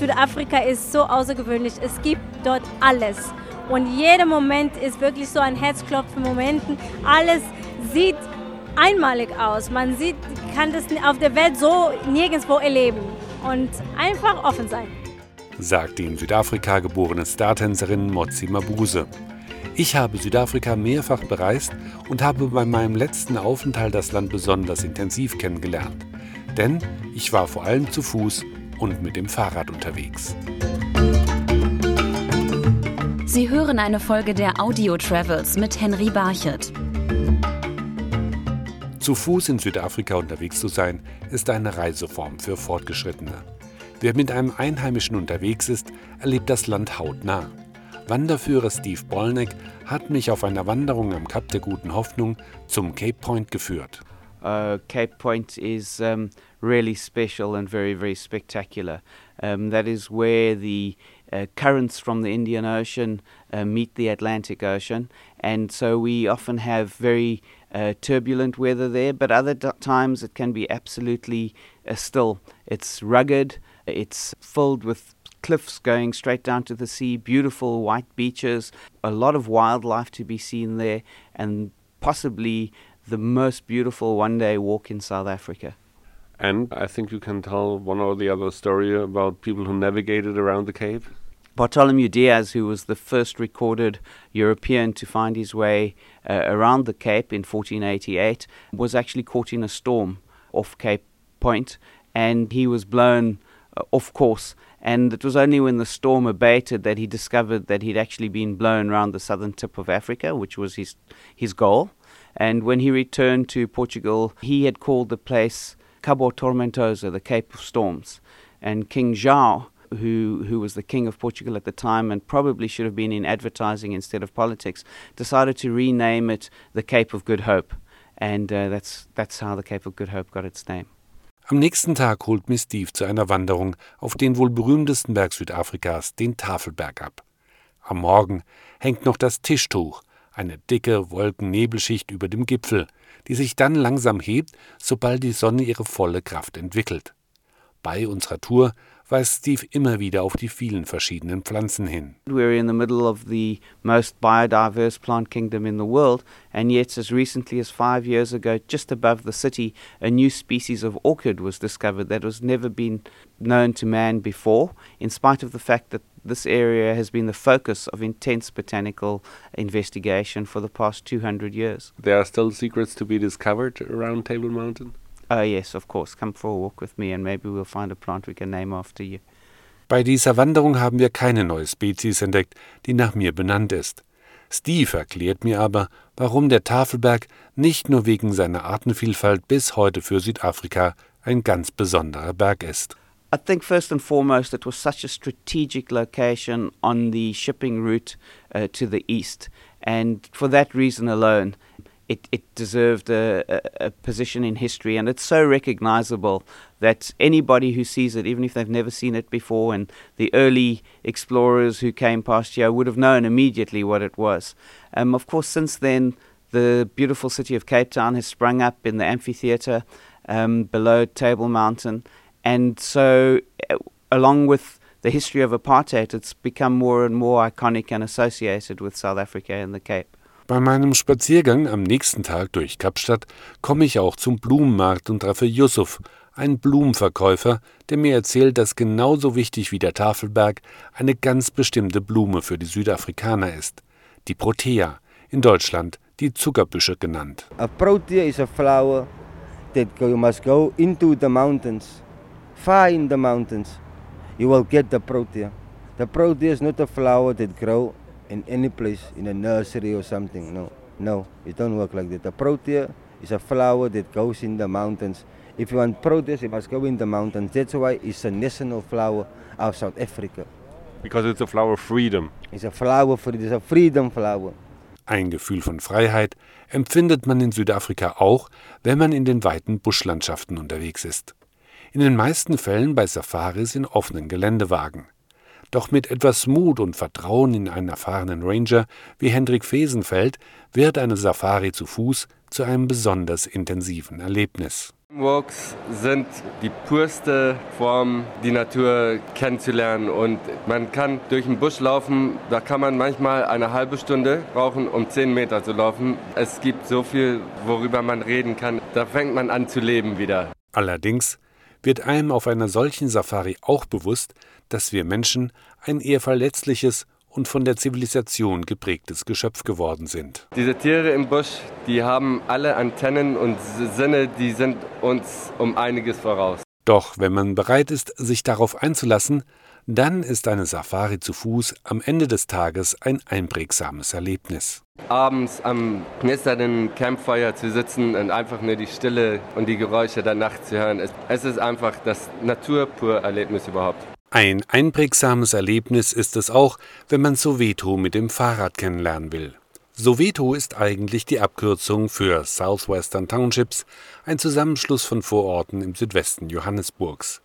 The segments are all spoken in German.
Südafrika ist so außergewöhnlich. Es gibt dort alles. Und jeder Moment ist wirklich so ein Herzklopfen-Moment. Alles sieht einmalig aus. Man sieht, kann das auf der Welt so nirgendwo erleben. Und einfach offen sein. Sagt die in Südafrika geborene Startänzerin Motsi Mabuse. Ich habe Südafrika mehrfach bereist und habe bei meinem letzten Aufenthalt das Land besonders intensiv kennengelernt. Denn ich war vor allem zu Fuß und mit dem Fahrrad unterwegs. Sie hören eine Folge der Audio Travels mit Henry Barchet. Zu Fuß in Südafrika unterwegs zu sein, ist eine Reiseform für Fortgeschrittene. Wer mit einem Einheimischen unterwegs ist, erlebt das Land hautnah. Wanderführer Steve Bolneck hat mich auf einer Wanderung am Kap der Guten Hoffnung zum Cape Point geführt. Uh, Cape Point is um, really special and very, very spectacular. Um, that is where the uh, currents from the Indian Ocean uh, meet the Atlantic Ocean, and so we often have very uh, turbulent weather there, but other times it can be absolutely uh, still. It's rugged, it's filled with cliffs going straight down to the sea, beautiful white beaches, a lot of wildlife to be seen there, and possibly the most beautiful one day walk in South Africa. And I think you can tell one or the other story about people who navigated around the Cape. Bartholomew Diaz, who was the first recorded European to find his way uh, around the Cape in 1488, was actually caught in a storm off Cape Point and he was blown uh, off course. And it was only when the storm abated that he discovered that he'd actually been blown around the southern tip of Africa, which was his, his goal. And when he returned to Portugal, he had called the place Cabo Tormentoso, the Cape of Storms. And King João, who, who was the king of Portugal at the time and probably should have been in advertising instead of politics, decided to rename it the Cape of Good Hope. And uh, that's, that's how the Cape of Good Hope got its name. Am nächsten Tag holt mich Steve zu einer Wanderung auf den wohl berühmtesten Berg Südafrikas, den Tafelberg, ab. Am Morgen hängt noch das Tischtuch, eine dicke Wolkennebelschicht über dem Gipfel, die sich dann langsam hebt, sobald die Sonne ihre volle Kraft entwickelt. Bei unserer Tour weist Steve immer wieder auf die vielen verschiedenen Pflanzen hin. We're in the middle of the most biodiverse plant kingdom in the world, and yet, as recently as five years ago, just above the city, a new species of orchid was discovered that was never been known to man before, in spite of the fact that this area has been the focus of intense botanical investigation for the past 200 years. There are still secrets to be discovered around Table Mountain. Oh, yes, of course. Come for a walk with me and maybe we'll find a plant we can name after you. Bei dieser Wanderung haben wir keine neue Spezies entdeckt, die nach mir benannt ist. Steve erklärt mir aber, warum der Tafelberg nicht nur wegen seiner Artenvielfalt bis heute für Südafrika ein ganz besonderer Berg ist. I think first and foremost, it was such a strategic location on the shipping route uh, to the east. And for that reason alone, it, it deserved a, a, a position in history. And it's so recognizable that anybody who sees it, even if they've never seen it before, and the early explorers who came past here would have known immediately what it was. Um, of course, since then, the beautiful city of Cape Town has sprung up in the amphitheatre um, below Table Mountain. And so, uh, along with the history of apartheid, it's become more and more iconic and associated with South Africa and the Cape. Bei meinem Spaziergang am nächsten Tag durch Kapstadt komme ich auch zum Blumenmarkt und treffe Yusuf, einen Blumenverkäufer, der mir erzählt, dass genauso wichtig wie der Tafelberg eine ganz bestimmte Blume für die Südafrikaner ist, die Protea, in Deutschland die Zuckerbüsche genannt. A protea is a flower that you must go into the mountains, far in the mountains. You will get the protea. The protea is not a flower that grow in any place in a nursery or something. No, no, it don't work like that. The protea is a flower that goes in the mountains. If you want proteas, you must go in the mountains. That's why it's a national flower of South Africa. Because it's a flower of freedom. It's a flower for it's a freedom flower. Ein Gefühl von Freiheit empfindet man in Südafrika auch, wenn man in den weiten Buschlandschaften unterwegs ist. In den meisten Fällen bei Safaris in offenen Geländewagen. Doch mit etwas Mut und Vertrauen in einen erfahrenen Ranger wie Hendrik Fesenfeld wird eine Safari zu Fuß zu einem besonders intensiven Erlebnis. Walks sind die purste Form, die Natur kennenzulernen. Und man kann durch den Busch laufen, da kann man manchmal eine halbe Stunde brauchen, um zehn Meter zu laufen. Es gibt so viel, worüber man reden kann. Da fängt man an zu leben wieder. Allerdings wird einem auf einer solchen Safari auch bewusst, dass wir Menschen ein eher verletzliches und von der Zivilisation geprägtes Geschöpf geworden sind. Diese Tiere im Busch, die haben alle Antennen und Sinne, die sind uns um einiges voraus. Doch wenn man bereit ist, sich darauf einzulassen, dann ist eine Safari zu Fuß am Ende des Tages ein einprägsames Erlebnis. Abends am knisternden Campfire zu sitzen und einfach nur die Stille und die Geräusche der Nacht zu hören, es ist einfach das Naturpur-Erlebnis überhaupt. Ein einprägsames Erlebnis ist es auch, wenn man Soweto mit dem Fahrrad kennenlernen will. Soweto ist eigentlich die Abkürzung für Southwestern Townships, ein Zusammenschluss von Vororten im Südwesten Johannesburgs.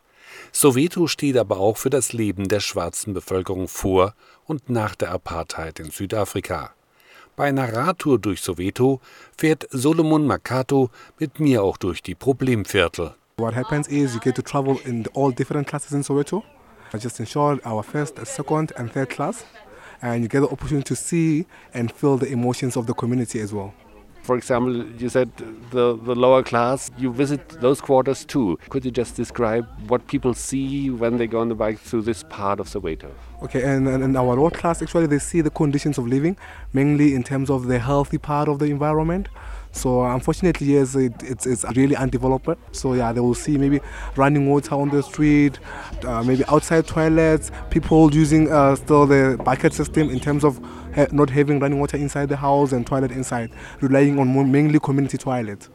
Soweto steht aber auch für das Leben der schwarzen Bevölkerung vor und nach der Apartheid in Südafrika. Bei einer Radtour durch Soweto fährt Solomon Makato mit mir auch durch die Problemviertel. What happens is you get to travel in all different classes in Soweto. I just ensured our first, second, and third class, and you get the opportunity to see and feel the emotions of the community as well. For example, you said the, the lower class, you visit those quarters too. Could you just describe what people see when they go on the bike through this part of Soweto? Okay, and, and in our lower class, actually, they see the conditions of living, mainly in terms of the healthy part of the environment. So unfortunately, yes, it, it's, it's really undeveloped. So yeah, they will see maybe running water on the street, uh, maybe outside toilets, people using uh, still the bucket system in terms of ha not having running water inside the house and toilet inside, relying on mainly community toilets.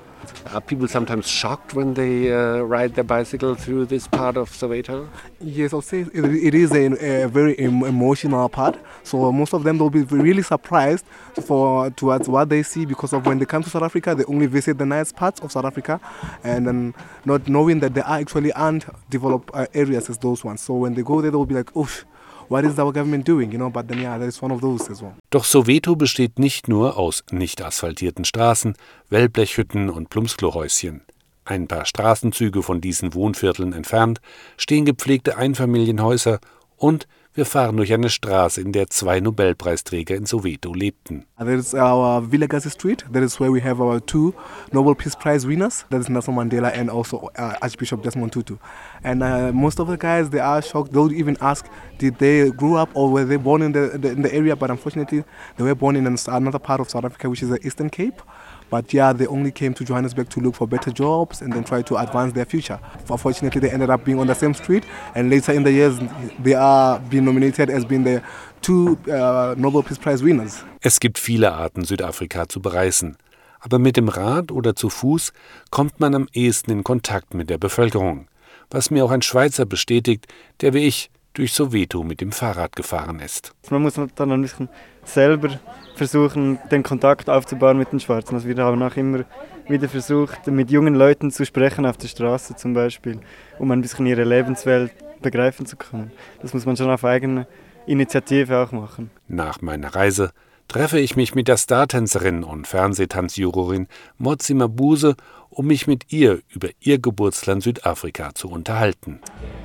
Are people sometimes shocked when they uh, ride their bicycle through this part of Soweto? Yes, I'll say it, it is a, a very em emotional part. So most of them will be really surprised for towards what they see because of when they come to South Africa, they only visit the nice parts of South Africa, and then not knowing that there are actually aren't developed uh, areas as those ones. So when they go there, they'll be like, oof. what is our government doing, you know, but then yeah, that is one of those as well. Doch Soweto besteht nicht nur aus nicht asphaltierten Straßen, Wellblechhütten und Plumpsklohäuschen. Ein paar Straßenzüge von diesen Wohnvierteln entfernt stehen gepflegte Einfamilienhäuser und wir fahren durch eine Straße, in der zwei Nobelpreisträger in Soweto lebten. That is our Vilagasi Street. That is where we have our two Nobel Peace Prize winners. That is Nelson Mandela and also uh, Archbishop Desmond Tutu. And uh, most of the guys, they are shocked. They'll even ask, did they grow up or were they born in the, the, in the area? But unfortunately, they were born in another part of South Africa, which is the Eastern Cape. But yeah, they only came to Johannesburg to look for better jobs and then try to advance their future. Unfortunately, they ended up being on the same street, and later in the years, they are being nominated as being the two uh, Nobel Peace Prize winners. Es gibt viele Arten, Südafrika zu bereisen. Aber mit dem Rad oder zu Fuß kommt man am ehesten in Kontakt mit der Bevölkerung. Was mir auch ein Schweizer bestätigt, der wie ich durch Soweto mit dem Fahrrad gefahren ist. Man muss dann ein bisschen selber versuchen, den Kontakt aufzubauen mit den Schwarzen. Also wir haben auch immer wieder versucht, mit jungen Leuten zu sprechen auf der Straße zum Beispiel, um ein bisschen ihre Lebenswelt begreifen zu können. Das muss man schon auf eigene Initiative auch machen. Nach meiner Reise treffe ich mich mit der Startänzerin und Fernsehtanzjurorin Mozi Mabuse, um mich mit ihr über ihr Geburtsland Südafrika zu unterhalten.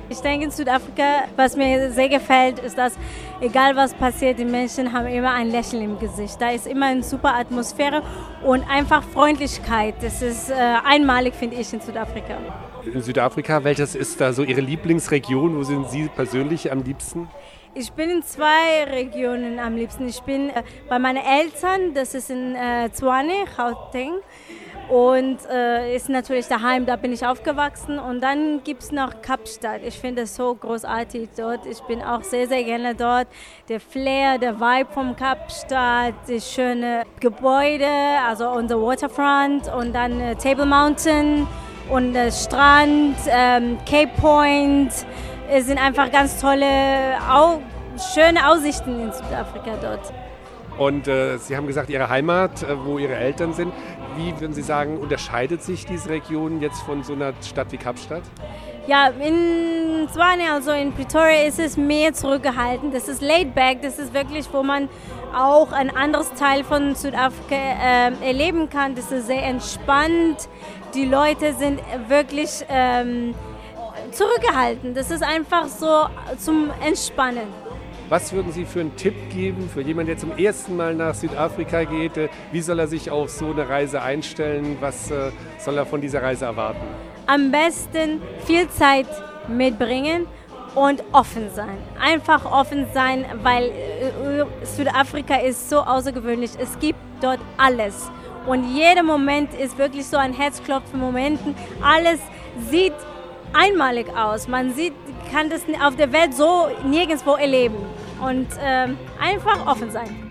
Ich denke, in Südafrika, was mir sehr gefällt, ist, dass egal was passiert, die Menschen haben immer ein Lächeln im Gesicht. Da ist immer eine super Atmosphäre und einfach Freundlichkeit. Das ist äh, einmalig, finde ich, in Südafrika. In Südafrika, welches ist da so Ihre Lieblingsregion? Wo sind Sie persönlich am liebsten? Ich bin in zwei Regionen am liebsten. Ich bin äh, bei meinen Eltern, das ist in äh, Zwane, Gauteng. Und äh, ist natürlich daheim, da bin ich aufgewachsen. Und dann gibt es noch Kapstadt. Ich finde es so großartig dort. Ich bin auch sehr, sehr gerne dort. Der Flair, der Vibe vom Kapstadt, die schöne Gebäude, also unser Waterfront und dann äh, Table Mountain und der Strand, ähm, Cape Point. Es sind einfach ganz tolle, au schöne Aussichten in Südafrika dort. Und äh, Sie haben gesagt, Ihre Heimat, äh, wo Ihre Eltern sind. Wie würden Sie sagen, unterscheidet sich diese Region jetzt von so einer Stadt wie Kapstadt? Ja, in Swane, also in Pretoria, ist es mehr zurückgehalten. Das ist laid back, das ist wirklich, wo man auch ein anderes Teil von Südafrika äh, erleben kann. Das ist sehr entspannt. Die Leute sind wirklich ähm, zurückgehalten. Das ist einfach so zum Entspannen. Was würden Sie für einen Tipp geben für jemanden, der zum ersten Mal nach Südafrika geht? Wie soll er sich auf so eine Reise einstellen? Was äh, soll er von dieser Reise erwarten? Am besten viel Zeit mitbringen und offen sein. Einfach offen sein, weil äh, Südafrika ist so außergewöhnlich. Es gibt dort alles. Und jeder Moment ist wirklich so ein Herzklopfen Momenten. Alles sieht einmalig aus. Man sieht, kann das auf der Welt so nirgendwo erleben. Und ähm, einfach offen sein.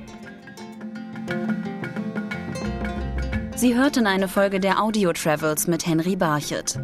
Sie hörten eine Folge der Audio Travels mit Henry Barchet.